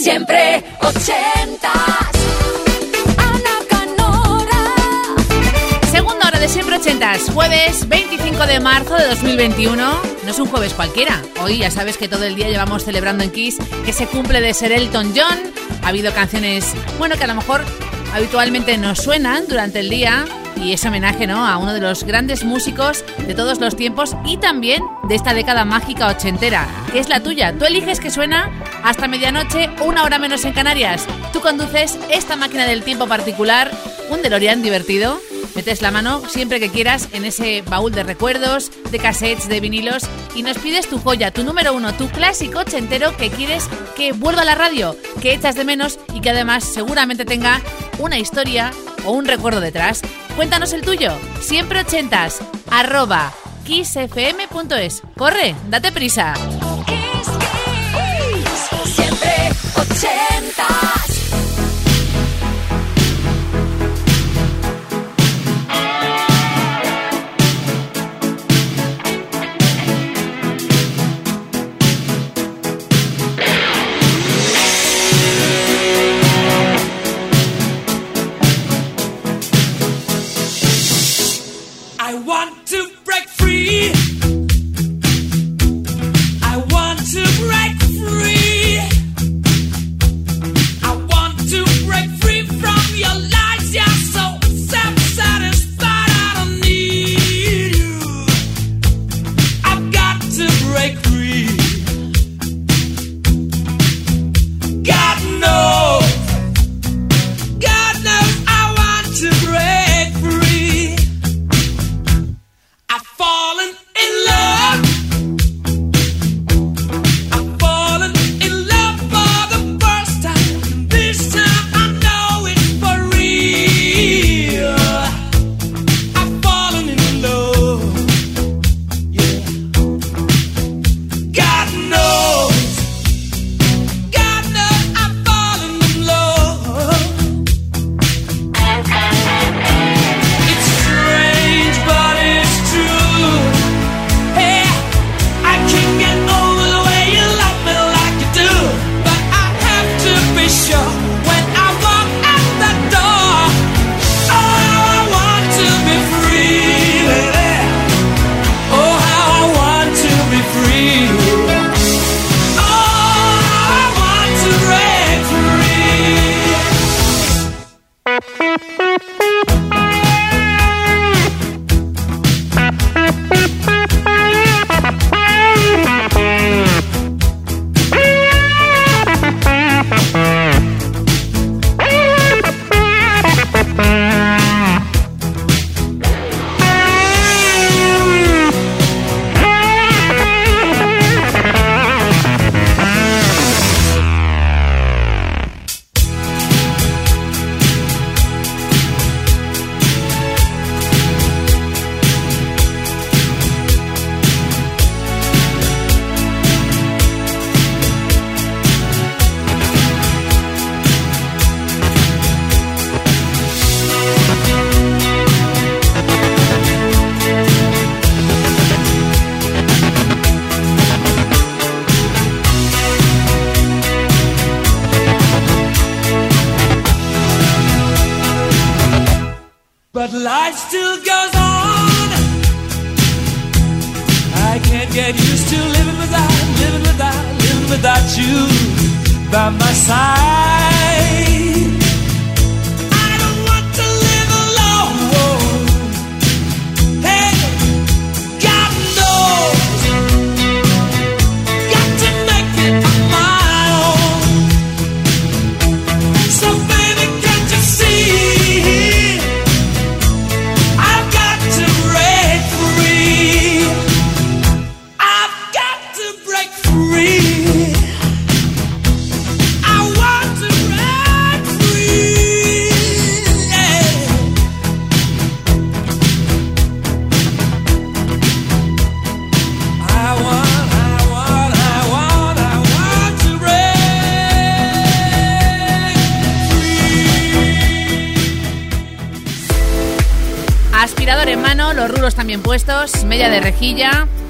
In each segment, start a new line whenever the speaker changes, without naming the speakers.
Siempre ochentas. Ana Canora.
Segunda hora de siempre ochentas, jueves 25 de marzo de 2021. No es un jueves cualquiera. Hoy ya sabes que todo el día llevamos celebrando en Kiss que se cumple de ser Elton John. Ha habido canciones, bueno, que a lo mejor habitualmente nos suenan durante el día y es homenaje ¿no? a uno de los grandes músicos de todos los tiempos y también de esta década mágica ochentera, que es la tuya. Tú eliges que suena hasta medianoche, una hora menos en Canarias. Tú conduces esta máquina del tiempo particular, un DeLorean divertido. Metes la mano siempre que quieras en ese baúl de recuerdos, de cassettes, de vinilos y nos pides tu joya, tu número uno, tu clásico ochentero que quieres que vuelva a la radio, que echas de menos y que además seguramente tenga una historia o un recuerdo detrás. Cuéntanos el tuyo. Siempre ochentas. Arroba kissfm.es. Corre, date prisa.
Siempre ochentas.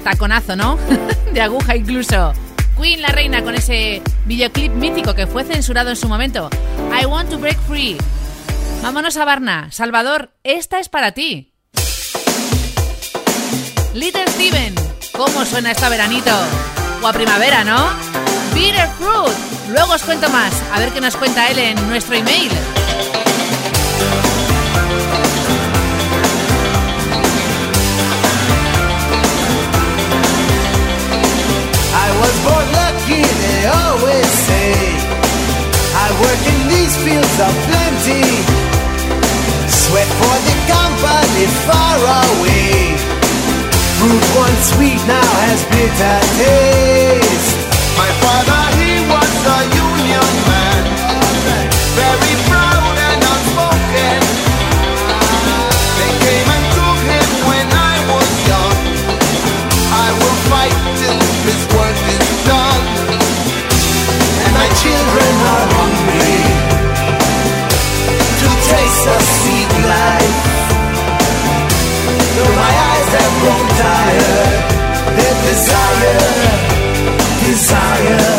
Taconazo, ¿no? de aguja incluso. Queen la reina con ese videoclip mítico que fue censurado en su momento. I want to break free. Vámonos a Barna. Salvador, esta es para ti. Little Steven, ¿cómo suena esta veranito? O a primavera, ¿no? Bitter Fruit. Luego os cuento más. A ver qué nos cuenta él en nuestro email.
Was born lucky, they always say. I work in these fields of plenty. Sweat for the company far away. Fruit once sweet now has bitter taste.
My father, he was a union man, very
have grown tired, their desire, desire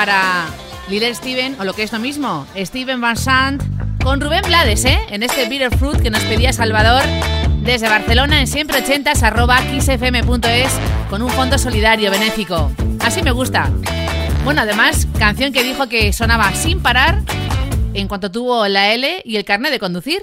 para Little Steven, o lo que es lo mismo, Steven Van Sant, con Rubén Blades, ¿eh? En este Bitter Fruit que nos pedía Salvador desde Barcelona en siempre 80 arroba xfm.es con un fondo solidario benéfico. Así me gusta. Bueno, además, canción que dijo que sonaba sin parar en cuanto tuvo la L y el carnet de conducir.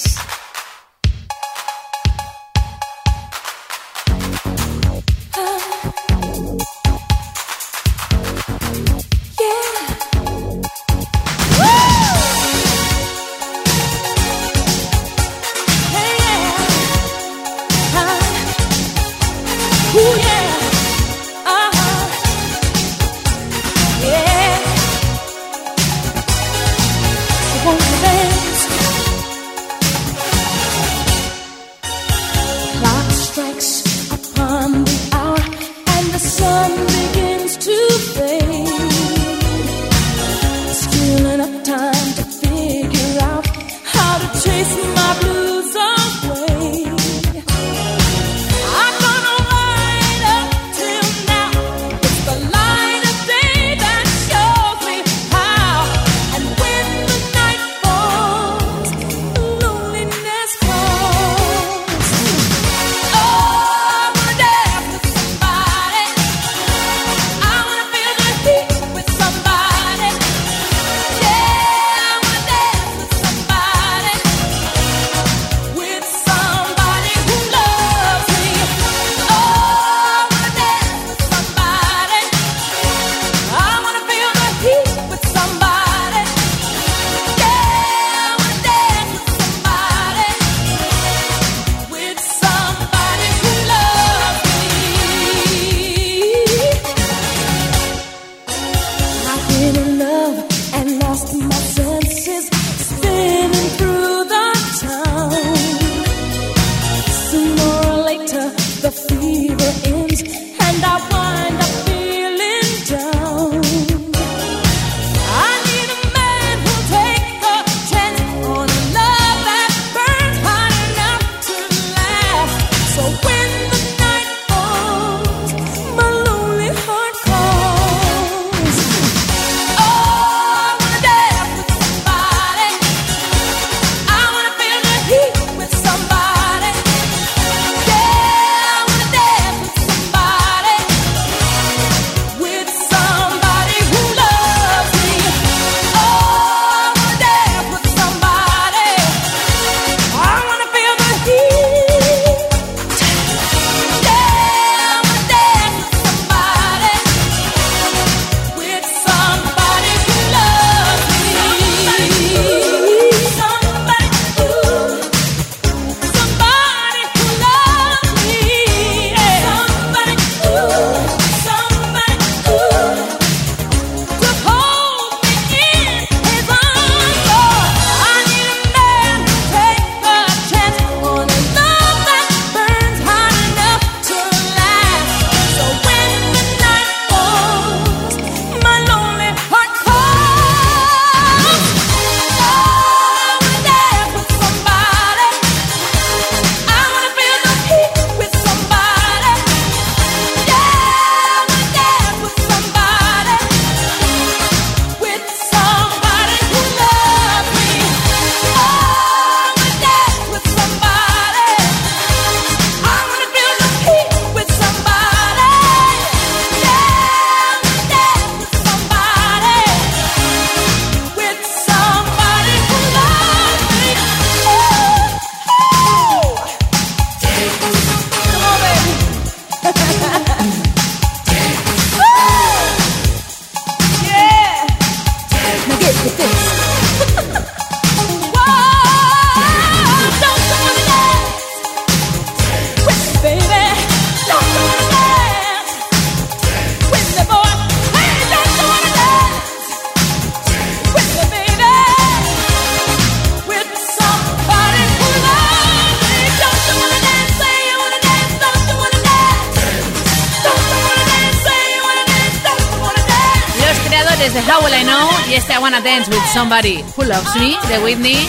Somebody
Who Loves Me de Whitney,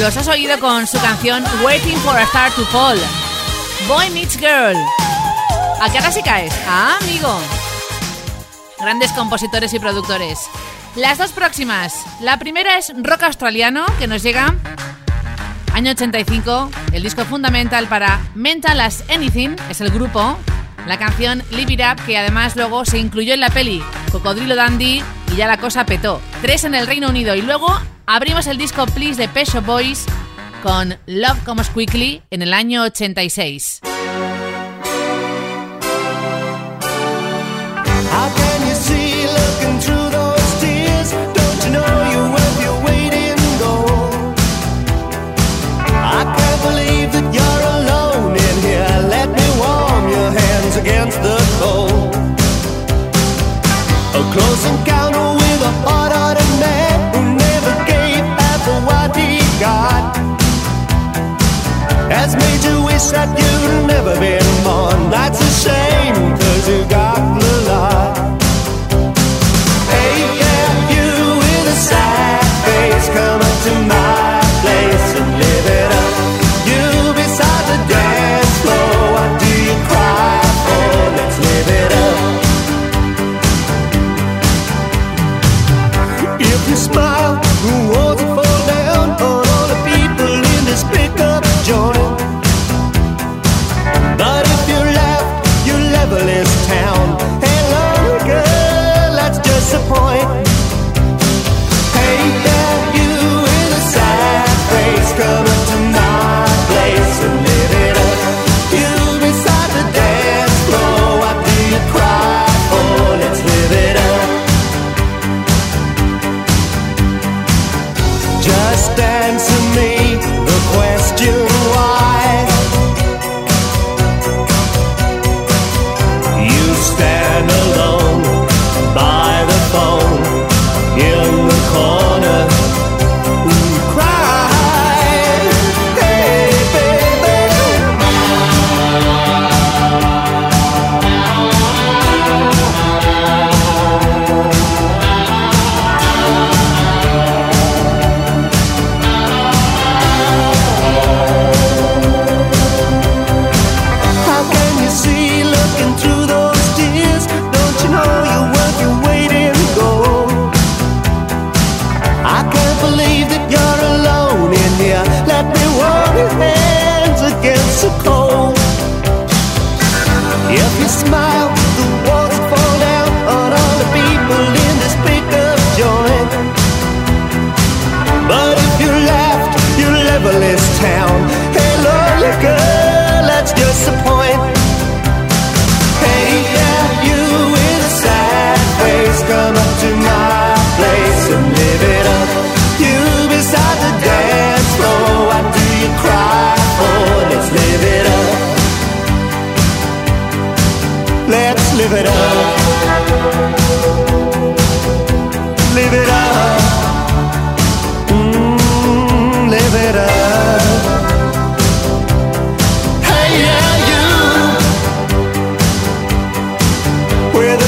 los has oído con su canción Waiting for a Star to Fall. Boy Meets Girl. ¿A qué ahora sí caes? Ah, amigo. Grandes compositores y productores. Las dos próximas. La primera es rock australiano, que nos llega año 85. El disco fundamental para Mental as Anything es el grupo. La canción Live It Up, que además luego se incluyó en la peli Cocodrilo Dandy, y ya la cosa petó. Tres en el Reino Unido y luego abrimos el disco Please de Pesho Boys con Love Comes Quickly en el año 86.
against the wish that you'd never been born. That's a shame.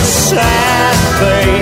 sad
thing.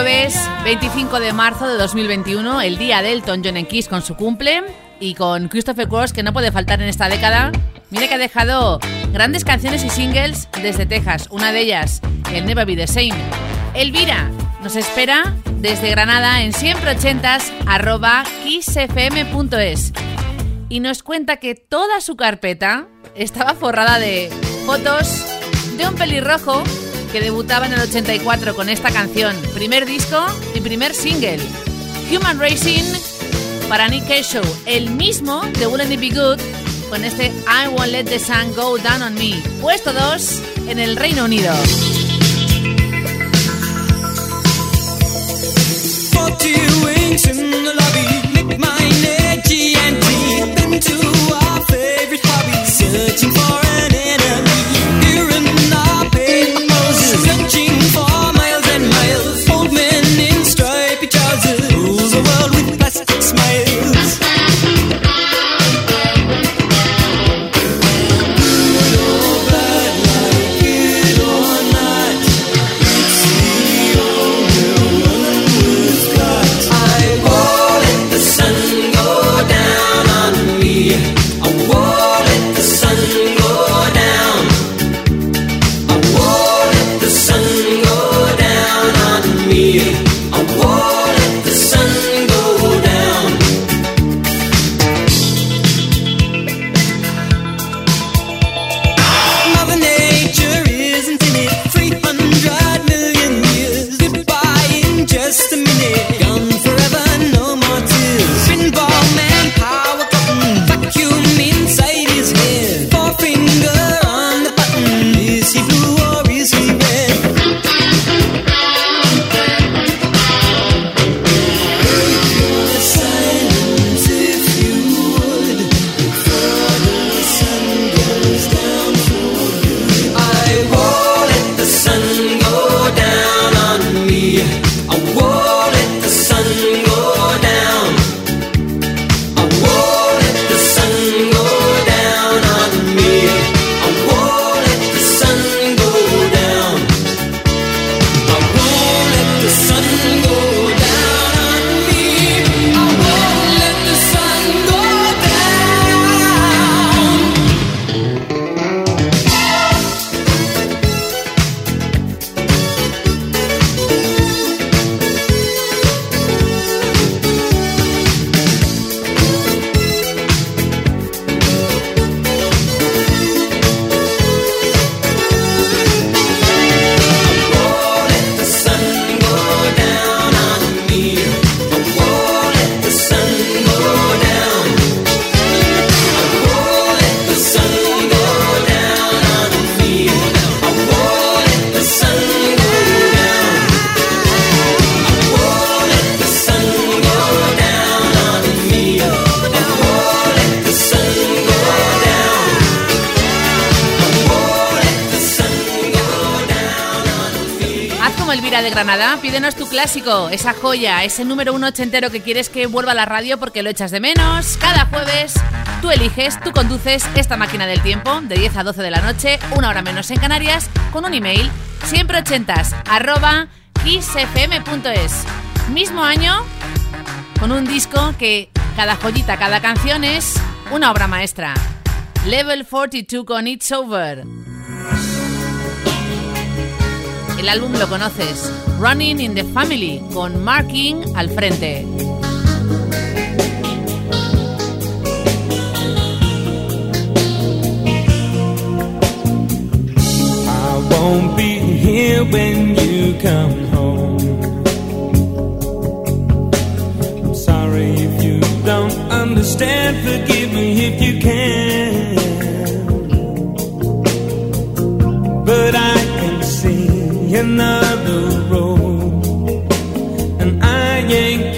Jueves 25 de marzo de 2021, el día de Elton John Kiss con su cumple y con Christopher Cross que no puede faltar en esta década. Mira que ha dejado grandes canciones y singles desde Texas, una de ellas, el Never Be the Same. Elvira nos espera desde Granada en siempre ochentas arroba kissfm.es y nos cuenta que toda su carpeta estaba forrada de fotos de un pelirrojo que debutaba en el 84 con esta canción, primer disco y primer single, Human Racing para Nick Show, el mismo de Wouldn't It Be Good con este I Won't Let the Sun Go Down on Me, puesto 2 en el Reino Unido. Pídenos tu clásico, esa joya, ese número uno ochentero que quieres que vuelva a la radio porque lo echas de menos. Cada jueves tú eliges, tú conduces esta máquina del tiempo de 10 a 12 de la noche, una hora menos en Canarias, con un email, siempre ochentas, arroba kissfm.es. Mismo año, con un disco que cada joyita, cada canción es una obra maestra. Level 42 con It's Over. El álbum lo conoces, Running in the Family, con Marking al frente.
I won't be here when you come home. I'm sorry if you don't understand. Forgive me if you can. Another road, and I ain't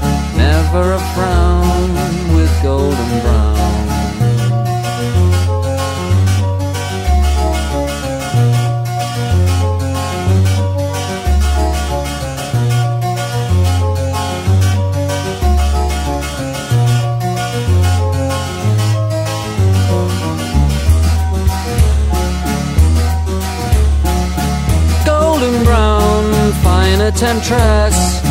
never a frown with golden brown golden brown, fine temptress.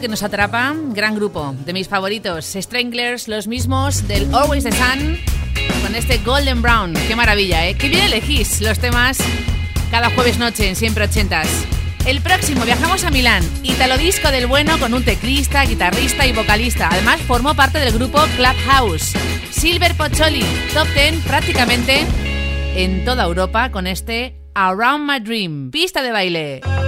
que nos atrapa. Gran grupo, de mis favoritos. Stranglers, los mismos del Always the Sun, con este Golden Brown. Qué maravilla, ¿eh? Qué bien elegís los temas cada jueves noche en Siempre Ochentas. El próximo viajamos a Milán, Italo Disco del bueno con un teclista, guitarrista y vocalista. Además formó parte del grupo Clubhouse. Silver Pocholi, top 10 prácticamente en toda Europa con este Around My Dream, pista de baile.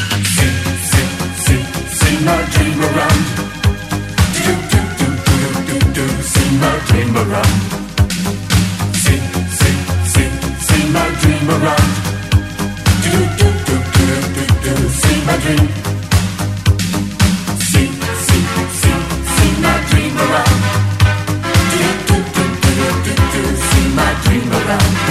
My dream around. Do, do, do, do, do, do, my dream around. My dream around. Do, do, do, do, do, do, my dream. My dream around. Do, do, do, do, do, do, my dream around.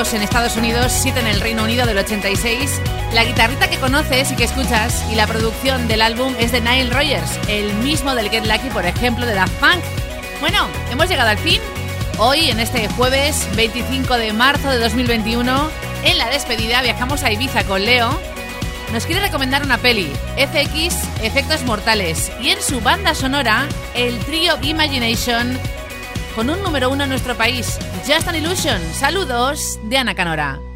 en Estados Unidos, 7 en el Reino Unido del 86. La guitarrita que conoces y que escuchas y la producción del álbum es de Nile Rogers, el mismo del Get Lucky, por ejemplo, de Daft Punk. Bueno, hemos llegado al fin. Hoy, en este jueves 25 de marzo de 2021, en la despedida viajamos a Ibiza con Leo. Nos quiere recomendar una peli, FX Efectos Mortales, y en su banda sonora, el trío Imagination, con un número uno en nuestro país, Just an Illusion. Saludos de Ana Canora.